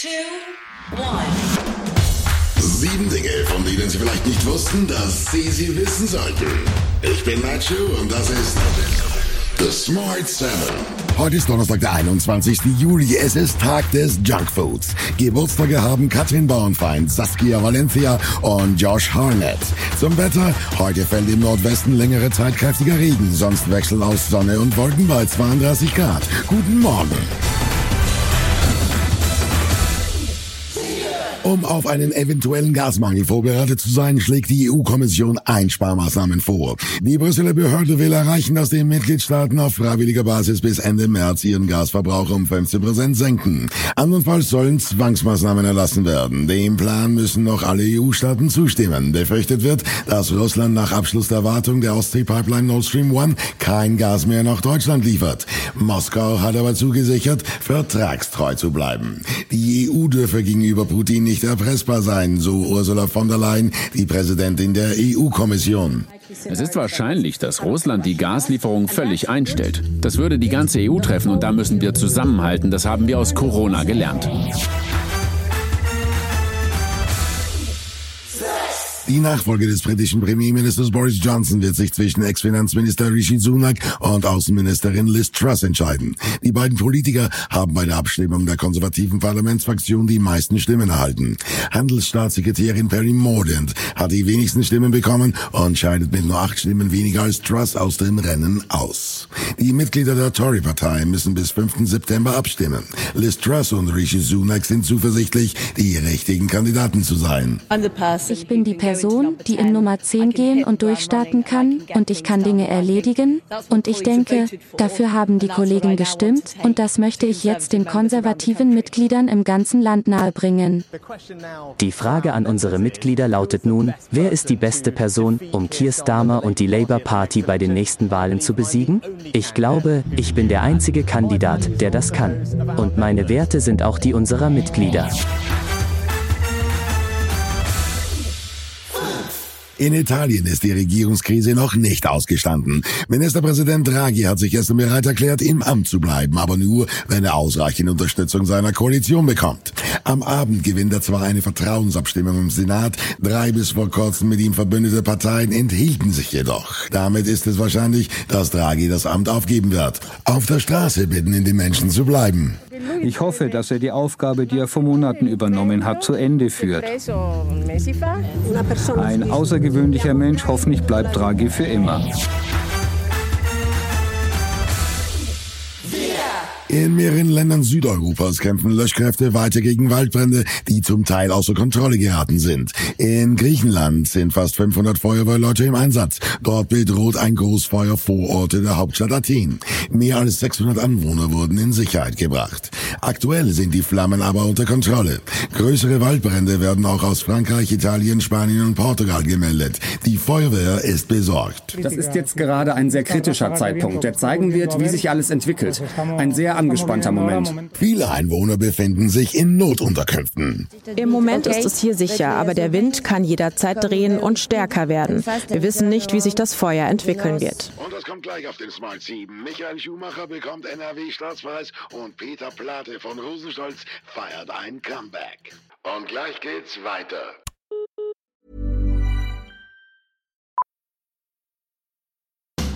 two, one. Sieben Dinge, von denen Sie vielleicht nicht wussten, dass Sie sie wissen sollten. Ich bin Nacho und das ist The Smart Seven. Heute ist Donnerstag, der 21. Juli. Es ist Tag des Junkfoods. Geburtstage haben Katrin Bauernfeind, Saskia Valencia und Josh Harnett. Zum Wetter. Heute fällt im Nordwesten längere Zeit kräftiger Regen. Sonst wechseln aus Sonne und Wolken bei 32 Grad. Guten Morgen. Um auf einen eventuellen Gasmangel vorbereitet zu sein, schlägt die EU-Kommission Einsparmaßnahmen vor. Die Brüsseler Behörde will erreichen, dass die Mitgliedstaaten auf freiwilliger Basis bis Ende März ihren Gasverbrauch um 15 Prozent senken. Andernfalls sollen Zwangsmaßnahmen erlassen werden. Dem Plan müssen noch alle EU-Staaten zustimmen. Befürchtet wird, dass Russland nach Abschluss der Wartung der Ostsee-Pipeline Nord Stream 1 kein Gas mehr nach Deutschland liefert. Moskau hat aber zugesichert, vertragstreu zu bleiben. Die EU dürfe gegenüber Putin nicht erpressbar sein, so Ursula von der Leyen, die Präsidentin der EU-Kommission. Es ist wahrscheinlich, dass Russland die Gaslieferung völlig einstellt. Das würde die ganze EU treffen und da müssen wir zusammenhalten. Das haben wir aus Corona gelernt. Die Nachfolge des britischen Premierministers Boris Johnson wird sich zwischen Ex-Finanzminister Rishi Sunak und Außenministerin Liz Truss entscheiden. Die beiden Politiker haben bei der Abstimmung der konservativen Parlamentsfraktion die meisten Stimmen erhalten. Handelsstaatssekretärin Perry Mordaunt hat die wenigsten Stimmen bekommen und scheidet mit nur acht Stimmen weniger als Truss aus dem Rennen aus. Die Mitglieder der Tory-Partei müssen bis 5. September abstimmen. Liz Truss und Rishi Sunak sind zuversichtlich, die richtigen Kandidaten zu sein. Ich bin die Person, die in Nummer 10 gehen und durchstarten kann und ich kann Dinge erledigen. Und ich denke, dafür haben die Kollegen gestimmt und das möchte ich jetzt den konservativen Mitgliedern im ganzen Land nahebringen. Die Frage an unsere Mitglieder lautet nun, wer ist die beste Person, um Keir Starmer und die Labour Party bei den nächsten Wahlen zu besiegen? Ich glaube, ich bin der einzige Kandidat, der das kann. Und meine Werte sind auch die unserer Mitglieder. In Italien ist die Regierungskrise noch nicht ausgestanden. Ministerpräsident Draghi hat sich gestern bereit erklärt, im Amt zu bleiben, aber nur, wenn er ausreichend Unterstützung seiner Koalition bekommt. Am Abend gewinnt er zwar eine Vertrauensabstimmung im Senat, drei bis vor kurzem mit ihm verbündete Parteien enthielten sich jedoch. Damit ist es wahrscheinlich, dass Draghi das Amt aufgeben wird. Auf der Straße bitten ihn die Menschen zu bleiben. Ich hoffe, dass er die Aufgabe, die er vor Monaten übernommen hat, zu Ende führt. Ein außergewöhnlicher Mensch, hoffentlich bleibt Draghi für immer. In mehreren Ländern Südeuropas kämpfen Löschkräfte weiter gegen Waldbrände, die zum Teil außer Kontrolle geraten sind. In Griechenland sind fast 500 Feuerwehrleute im Einsatz. Dort bedroht ein Großfeuer Vororte der Hauptstadt Athen. Mehr als 600 Anwohner wurden in Sicherheit gebracht. Aktuell sind die Flammen aber unter Kontrolle. Größere Waldbrände werden auch aus Frankreich, Italien, Spanien und Portugal gemeldet. Die Feuerwehr ist besorgt. Das ist jetzt gerade ein sehr kritischer Zeitpunkt, der zeigen wird, wie sich alles entwickelt. Ein sehr angespannter Moment. Viele Einwohner befinden sich in Notunterkünften. Im Moment ist es hier sicher, aber der Wind kann jederzeit drehen und stärker werden. Wir wissen nicht, wie sich das Feuer entwickeln wird. Und das kommt gleich auf den Smart 7. Michael Schumacher bekommt NRW-Staatspreis und Peter Plate von Rosenstolz feiert ein Comeback. Und gleich geht's weiter.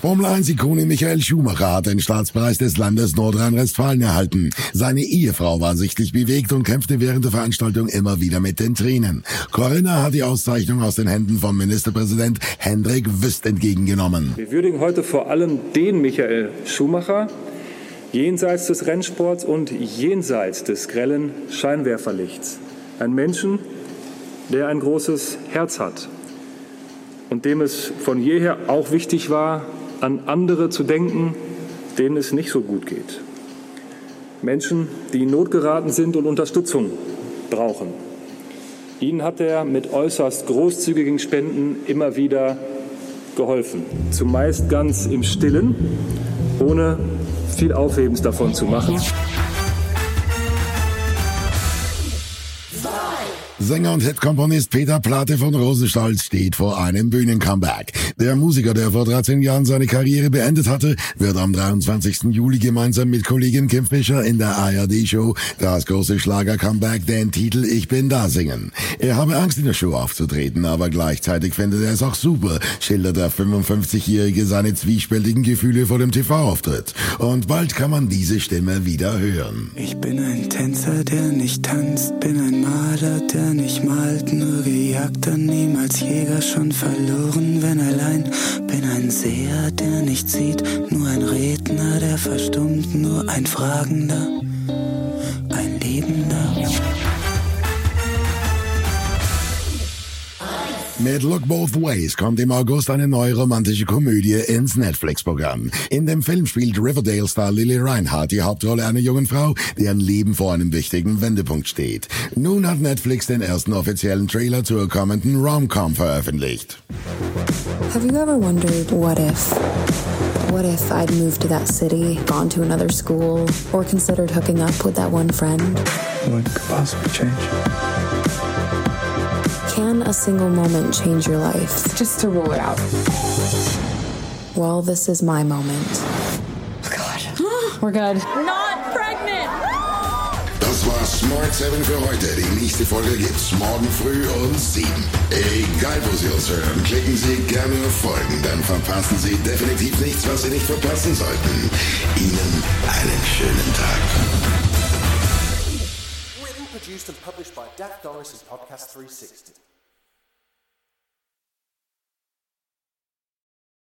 Formel 1-Ikone Michael Schumacher hat den Staatspreis des Landes Nordrhein-Westfalen erhalten. Seine Ehefrau war sichtlich bewegt und kämpfte während der Veranstaltung immer wieder mit den Tränen. Corinna hat die Auszeichnung aus den Händen von Ministerpräsident Hendrik Wüst entgegengenommen. Wir würdigen heute vor allem den Michael Schumacher, jenseits des Rennsports und jenseits des grellen Scheinwerferlichts. Ein Menschen, der ein großes Herz hat und dem es von jeher auch wichtig war, an andere zu denken, denen es nicht so gut geht. Menschen, die in Not geraten sind und Unterstützung brauchen. Ihnen hat er mit äußerst großzügigen Spenden immer wieder geholfen. Zumeist ganz im Stillen, ohne viel Aufhebens davon zu machen. Sänger und Hitkomponist Peter Plate von Rosenstolz steht vor einem Bühnencomeback. Der Musiker, der vor 13 Jahren seine Karriere beendet hatte, wird am 23. Juli gemeinsam mit Kollegin Kim Fischer in der ARD-Show das große Schlager-Comeback den Titel Ich bin da singen. Er habe Angst in der Show aufzutreten, aber gleichzeitig findet er es auch super, schildert der 55-Jährige seine zwiespältigen Gefühle vor dem TV-Auftritt. Und bald kann man diese Stimme wieder hören. Ich bin ein Tänzer, der nicht tanzt, bin ein Maler, der nicht malt, nur gejagter, niemals Jäger, schon verloren, wenn allein. Bin ein Seher, der nicht sieht, nur ein Redner, der verstummt, nur ein Fragender, ein Liebender. Mit Look Both Ways kommt im August eine neue romantische Komödie ins Netflix-Programm. In dem Film spielt Riverdale-Star Lily Reinhardt die Hauptrolle einer jungen Frau, deren Leben vor einem wichtigen Wendepunkt steht. Nun hat Netflix den ersten offiziellen Trailer zur kommenden Rom-Com veröffentlicht. Have you ever wondered what if? What if I'd moved to that city, gone to another school, or considered hooking up with that one friend? What could possibly change? Can a single moment change your life? Just to rule it out. Well, this is my moment. Oh God, we're good. Not pregnant! Das war Smart 7 für heute. Die nächste Folge gibt's morgen früh um 7. Egal wo Sie uns hören, klicken Sie gerne auf Folgen, dann verpassen Sie definitiv nichts, was Sie nicht verpassen sollten. Ihnen einen schönen Tag. Written, produced, and published by Daft Norris' Podcast 360.